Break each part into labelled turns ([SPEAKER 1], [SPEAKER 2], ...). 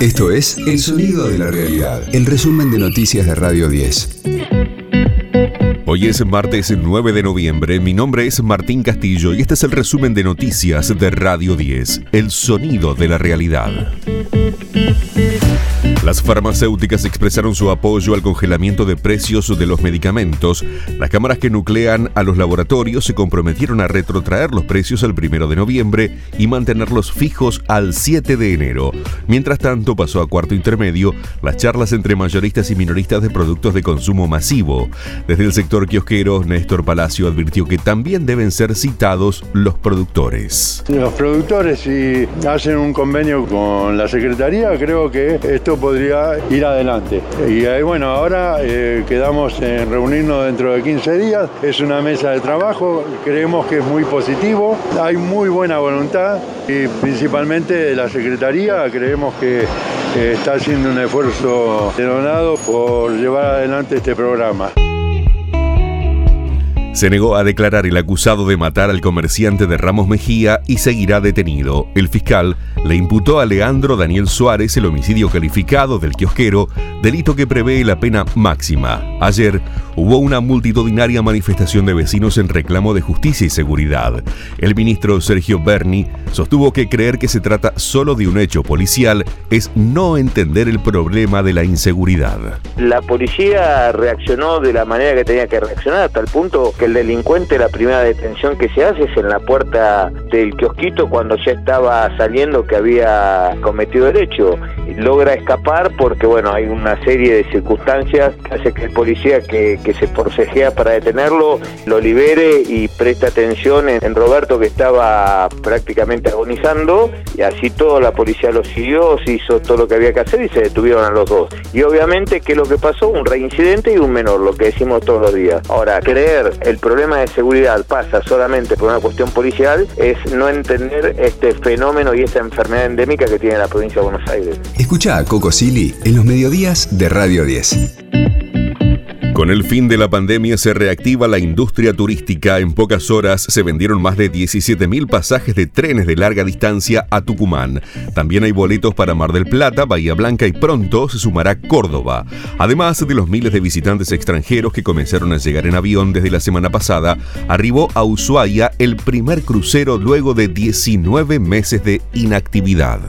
[SPEAKER 1] Esto es El Sonido de la Realidad, el resumen de noticias de Radio 10.
[SPEAKER 2] Hoy es martes 9 de noviembre, mi nombre es Martín Castillo y este es el resumen de noticias de Radio 10, El Sonido de la Realidad. Las farmacéuticas expresaron su apoyo al congelamiento de precios de los medicamentos. Las cámaras que nuclean a los laboratorios se comprometieron a retrotraer los precios al 1 de noviembre y mantenerlos fijos al 7 de enero. Mientras tanto, pasó a cuarto intermedio las charlas entre mayoristas y minoristas de productos de consumo masivo. Desde el sector kiosquero, Néstor Palacio advirtió que también deben ser citados los productores.
[SPEAKER 3] Los productores, si hacen un convenio con la Secretaría, creo que esto podría ir adelante. Y eh, bueno, ahora eh, quedamos en reunirnos dentro de 15 días. Es una mesa de trabajo, creemos que es muy positivo, hay muy buena voluntad y principalmente la Secretaría creemos que eh, está haciendo un esfuerzo denonado por llevar adelante este programa
[SPEAKER 2] se negó a declarar el acusado de matar al comerciante de Ramos Mejía y seguirá detenido. El fiscal le imputó a Leandro Daniel Suárez el homicidio calificado del kiosquero, delito que prevé la pena máxima. Ayer hubo una multitudinaria manifestación de vecinos en reclamo de justicia y seguridad. El ministro Sergio Berni sostuvo que creer que se trata solo de un hecho policial es no entender el problema de la inseguridad.
[SPEAKER 4] La policía reaccionó de la manera que tenía que reaccionar hasta el punto que el delincuente la primera detención que se hace es en la puerta del kiosquito cuando ya estaba saliendo que había cometido el hecho. Logra escapar porque bueno, hay una serie de circunstancias que hace que el policía que, que se forcejea para detenerlo lo libere y presta atención en, Roberto que estaba prácticamente agonizando y así toda la policía lo siguió, se hizo todo lo que había que hacer y se detuvieron a los dos. Y obviamente, ¿qué es lo que pasó? Un reincidente y un menor, lo que decimos todos los días. Ahora, creer el problema de seguridad pasa solamente por una cuestión policial es no entender este fenómeno y esta enfermedad endémica que tiene la provincia de Buenos Aires.
[SPEAKER 1] Escucha a Coco Silly en los mediodías de Radio 10.
[SPEAKER 2] Con el fin de la pandemia se reactiva la industria turística. En pocas horas se vendieron más de 17.000 pasajes de trenes de larga distancia a Tucumán. También hay boletos para Mar del Plata, Bahía Blanca y pronto se sumará Córdoba. Además de los miles de visitantes extranjeros que comenzaron a llegar en avión desde la semana pasada, arribó a Ushuaia el primer crucero luego de 19 meses de inactividad.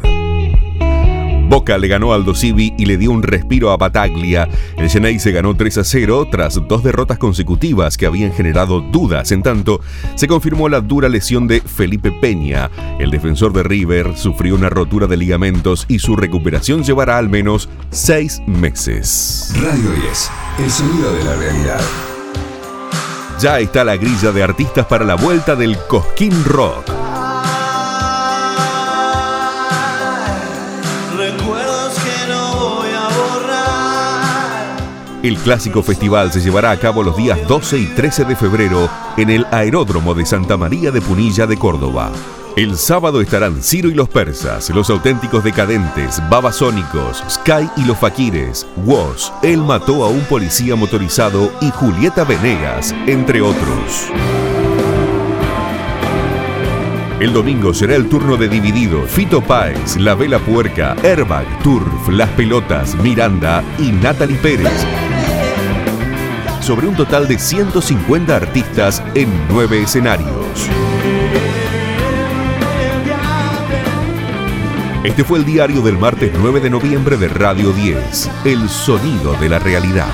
[SPEAKER 2] Boca le ganó al Civi y le dio un respiro a Bataglia. El Chennai se ganó 3 a 0 tras dos derrotas consecutivas que habían generado dudas. En tanto, se confirmó la dura lesión de Felipe Peña. El defensor de River sufrió una rotura de ligamentos y su recuperación llevará al menos seis meses.
[SPEAKER 1] Radio 10, el sonido de la realidad.
[SPEAKER 2] Ya está la grilla de artistas para la vuelta del Cosquín Rock. El clásico festival se llevará a cabo los días 12 y 13 de febrero en el Aeródromo de Santa María de Punilla de Córdoba. El sábado estarán Ciro y los Persas, Los Auténticos Decadentes, Babasónicos, Sky y los Faquires, Woz, Él mató a un policía motorizado y Julieta Venegas, entre otros. El domingo será el turno de Dividido, Fito Páez, La Vela Puerca, Airbag, Turf, Las Pelotas, Miranda y Natalie Pérez sobre un total de 150 artistas en nueve escenarios. Este fue el diario del martes 9 de noviembre de Radio 10, El Sonido de la Realidad.